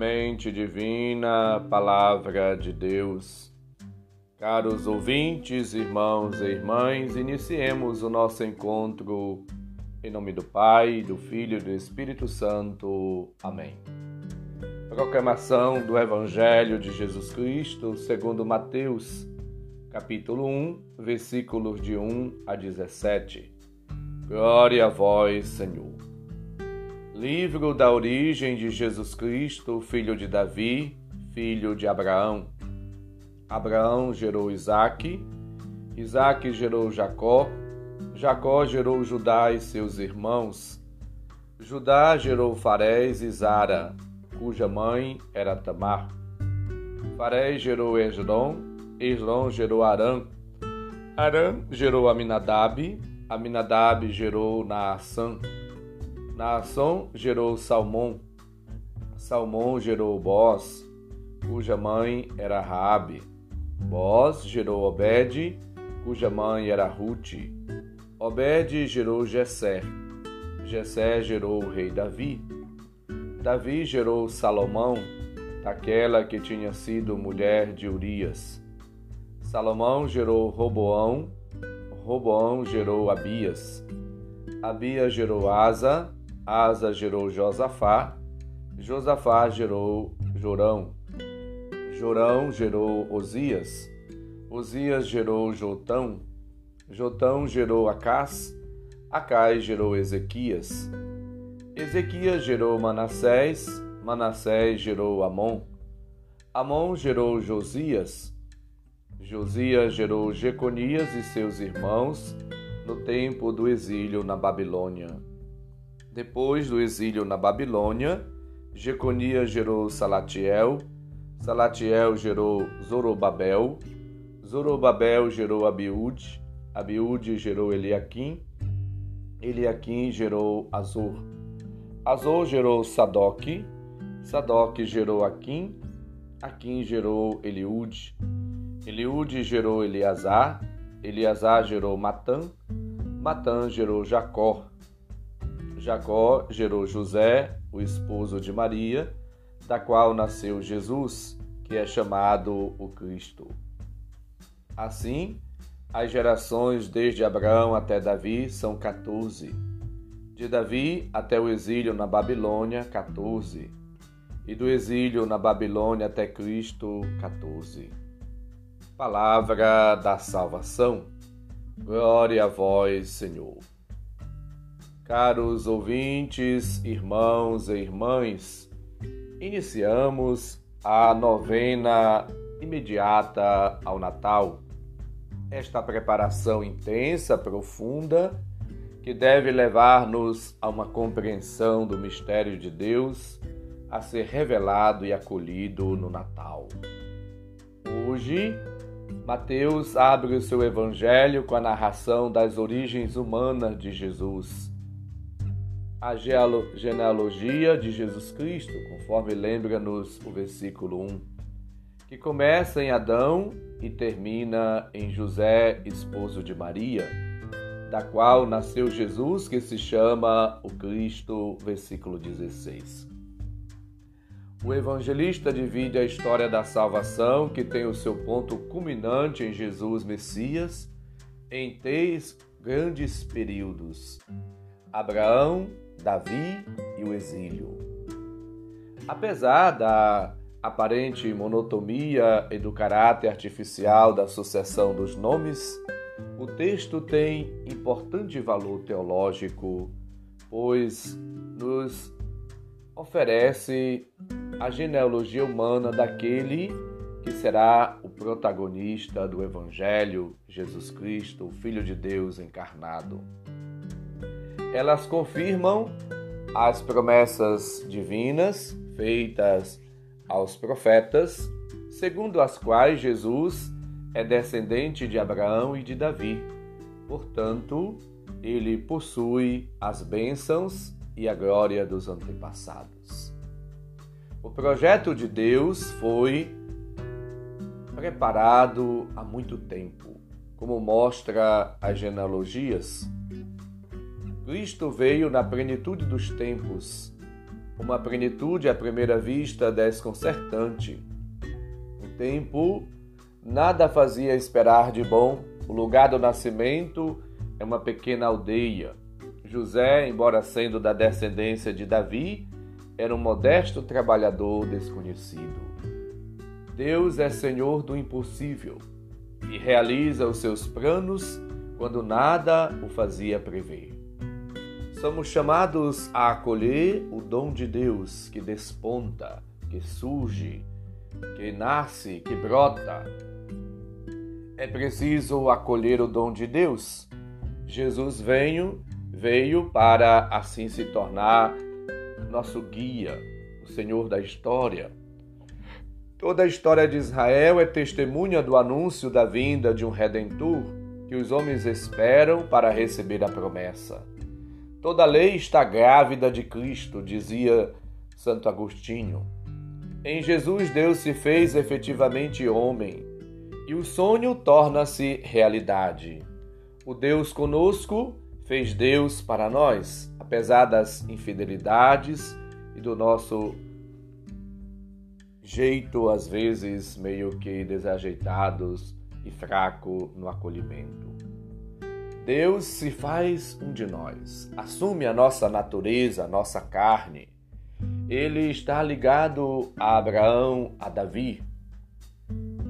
Semente divina, palavra de Deus. Caros ouvintes, irmãos e irmãs, iniciemos o nosso encontro em nome do Pai, do Filho e do Espírito Santo. Amém. Proclamação do Evangelho de Jesus Cristo, segundo Mateus, capítulo 1, versículos de 1 a 17. Glória a vós, Senhor. Livro da origem de Jesus Cristo, filho de Davi, filho de Abraão. Abraão gerou Isaque, Isaque gerou Jacó, Jacó gerou Judá e seus irmãos. Judá gerou Farés e Zara, cuja mãe era Tamar. Farés gerou Esrom, Esrom gerou Arã. Arã gerou Aminadab, Aminadab gerou Naassã. Naasson gerou Salmão, Salmão gerou Boz, cuja mãe era Raabe. Boz gerou Obed, cuja mãe era Ruth. Obed gerou Jessé. Jessé gerou o rei Davi. Davi gerou Salomão, daquela que tinha sido mulher de Urias. Salomão gerou Roboão, Roboão gerou Abias. Abias gerou Asa, Asa gerou Josafá, Josafá gerou Jorão, Jorão gerou Osias, Osias gerou Jotão, Jotão gerou Acás, Acás gerou Ezequias, Ezequias gerou Manassés, Manassés gerou Amon, Amon gerou Josias, Josias gerou Jeconias e seus irmãos no tempo do exílio na Babilônia. Depois do exílio na Babilônia, Jeconias gerou Salatiel, Salatiel gerou Zorobabel, Zorobabel gerou Abiúde, Abiúde gerou Eliaquim, Eliaquim gerou Azor, Azor gerou Sadoc, Sadoc gerou Aquim, Aquim gerou Eliúde, Eliúde gerou Eleazar, Eleazar gerou Matã, Matã gerou Jacó, Jacó gerou José, o esposo de Maria, da qual nasceu Jesus, que é chamado o Cristo. Assim, as gerações desde Abraão até Davi são 14. De Davi até o exílio na Babilônia, 14. E do exílio na Babilônia até Cristo, 14. Palavra da salvação. Glória a vós, Senhor. Caros ouvintes, irmãos e irmãs, iniciamos a novena imediata ao Natal. Esta preparação intensa, profunda, que deve levar-nos a uma compreensão do mistério de Deus a ser revelado e acolhido no Natal. Hoje, Mateus abre o seu evangelho com a narração das origens humanas de Jesus a genealogia de Jesus Cristo, conforme lembra-nos o versículo 1, que começa em Adão e termina em José, esposo de Maria, da qual nasceu Jesus, que se chama o Cristo, versículo 16. O evangelista divide a história da salvação, que tem o seu ponto culminante em Jesus Messias, em três grandes períodos: Abraão, Davi e o exílio. Apesar da aparente monotonia e do caráter artificial da sucessão dos nomes, o texto tem importante valor teológico, pois nos oferece a genealogia humana daquele que será o protagonista do Evangelho, Jesus Cristo, o Filho de Deus encarnado elas confirmam as promessas divinas feitas aos profetas, segundo as quais Jesus é descendente de Abraão e de Davi. Portanto, ele possui as bênçãos e a glória dos antepassados. O projeto de Deus foi preparado há muito tempo, como mostra as genealogias Cristo veio na plenitude dos tempos, uma plenitude à primeira vista desconcertante. O tempo nada fazia esperar de bom. O lugar do nascimento é uma pequena aldeia. José, embora sendo da descendência de Davi, era um modesto trabalhador desconhecido. Deus é Senhor do impossível e realiza os seus planos quando nada o fazia prever. Somos chamados a acolher o dom de Deus que desponta, que surge, que nasce, que brota. É preciso acolher o dom de Deus. Jesus veio, veio para assim se tornar nosso guia, o Senhor da história. Toda a história de Israel é testemunha do anúncio da vinda de um redentor que os homens esperam para receber a promessa. Toda lei está grávida de Cristo, dizia Santo Agostinho. Em Jesus, Deus se fez efetivamente homem e o sonho torna-se realidade. O Deus conosco fez Deus para nós, apesar das infidelidades e do nosso jeito, às vezes meio que desajeitados e fraco no acolhimento. Deus se faz um de nós, assume a nossa natureza, a nossa carne. Ele está ligado a Abraão, a Davi.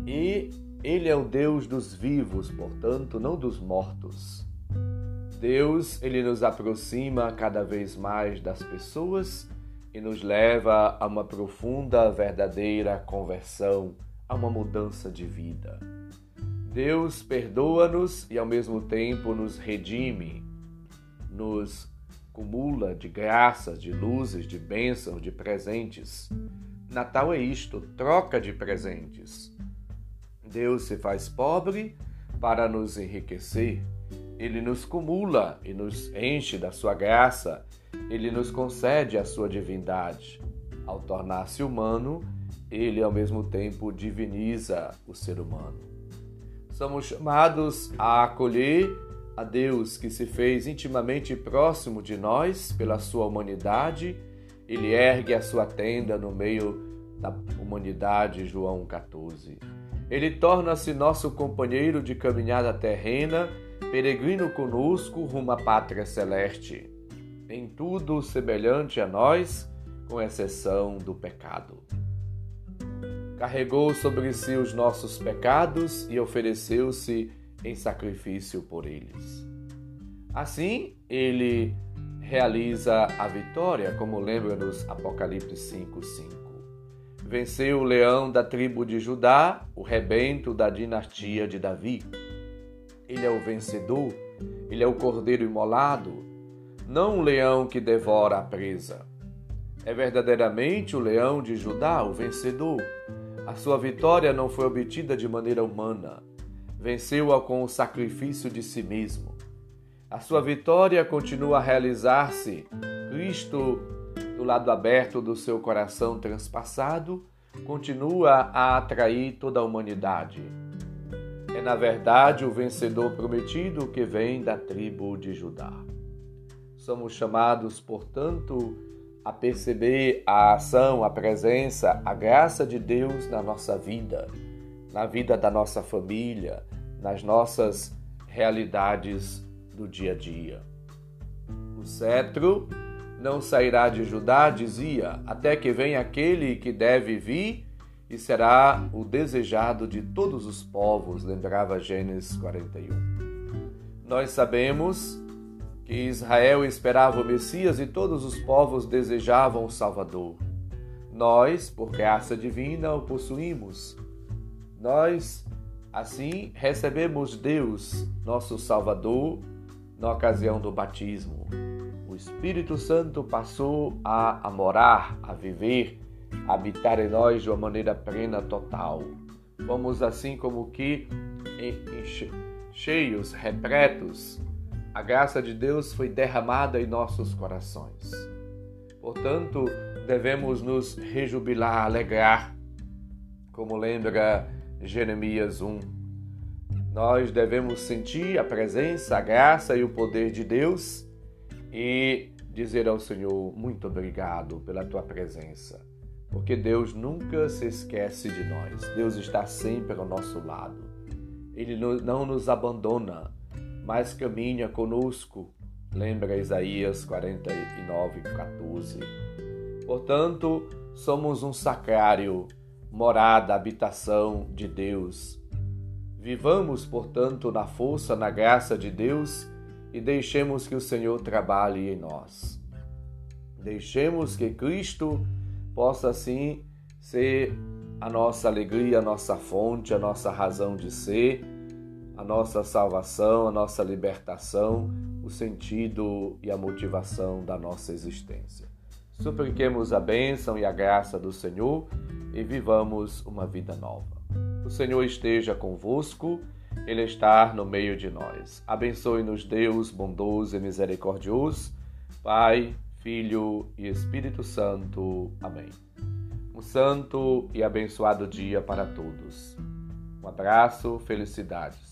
E ele é o Deus dos vivos, portanto, não dos mortos. Deus, ele nos aproxima cada vez mais das pessoas e nos leva a uma profunda, verdadeira conversão, a uma mudança de vida. Deus perdoa-nos e ao mesmo tempo nos redime, nos cumula de graças, de luzes, de bênçãos, de presentes. Natal é isto, troca de presentes. Deus se faz pobre para nos enriquecer. Ele nos cumula e nos enche da sua graça. Ele nos concede a sua divindade. Ao tornar-se humano, ele ao mesmo tempo diviniza o ser humano. Somos chamados a acolher a Deus que se fez intimamente próximo de nós pela sua humanidade. Ele ergue a sua tenda no meio da humanidade, João 14. Ele torna-se nosso companheiro de caminhada terrena, peregrino conosco rumo à pátria celeste. Em tudo semelhante a nós, com exceção do pecado carregou sobre si os nossos pecados e ofereceu-se em sacrifício por eles. Assim, ele realiza a vitória, como lembra-nos Apocalipse 5:5. Venceu o leão da tribo de Judá, o rebento da dinastia de Davi. Ele é o vencedor, ele é o cordeiro imolado, não o leão que devora a presa. É verdadeiramente o leão de Judá, o vencedor, a sua vitória não foi obtida de maneira humana. Venceu-a com o sacrifício de si mesmo. A sua vitória continua a realizar-se. Cristo, do lado aberto do seu coração transpassado, continua a atrair toda a humanidade. É, na verdade, o vencedor prometido que vem da tribo de Judá. Somos chamados, portanto, a perceber a ação, a presença, a graça de Deus na nossa vida, na vida da nossa família, nas nossas realidades do dia a dia. O cetro não sairá de Judá, dizia, até que venha aquele que deve vir e será o desejado de todos os povos, lembrava Gênesis 41. Nós sabemos que Israel esperava o Messias e todos os povos desejavam o Salvador. Nós, por graça divina, o possuímos. Nós, assim, recebemos Deus, nosso Salvador, na ocasião do batismo. O Espírito Santo passou a, a morar, a viver, a habitar em nós de uma maneira plena, total. Fomos assim como que cheios, repletos a graça de Deus foi derramada em nossos corações. Portanto, devemos nos rejubilar, alegrar, como lembra Jeremias 1. Nós devemos sentir a presença, a graça e o poder de Deus e dizer ao Senhor muito obrigado pela tua presença, porque Deus nunca se esquece de nós. Deus está sempre ao nosso lado. Ele não nos abandona, mas caminha conosco. Lembra Isaías 49, 14. Portanto, somos um sacrário, morada, habitação de Deus. Vivamos, portanto, na força, na graça de Deus e deixemos que o Senhor trabalhe em nós. Deixemos que Cristo possa assim ser a nossa alegria, a nossa fonte, a nossa razão de ser, a nossa salvação, a nossa libertação, o sentido e a motivação da nossa existência. Supliquemos a bênção e a graça do Senhor e vivamos uma vida nova. O Senhor esteja convosco ele está no meio de nós. Abençoe-nos, Deus bondoso e misericordioso, Pai, Filho e Espírito Santo. Amém. Um santo e abençoado dia para todos. Um abraço, felicidades.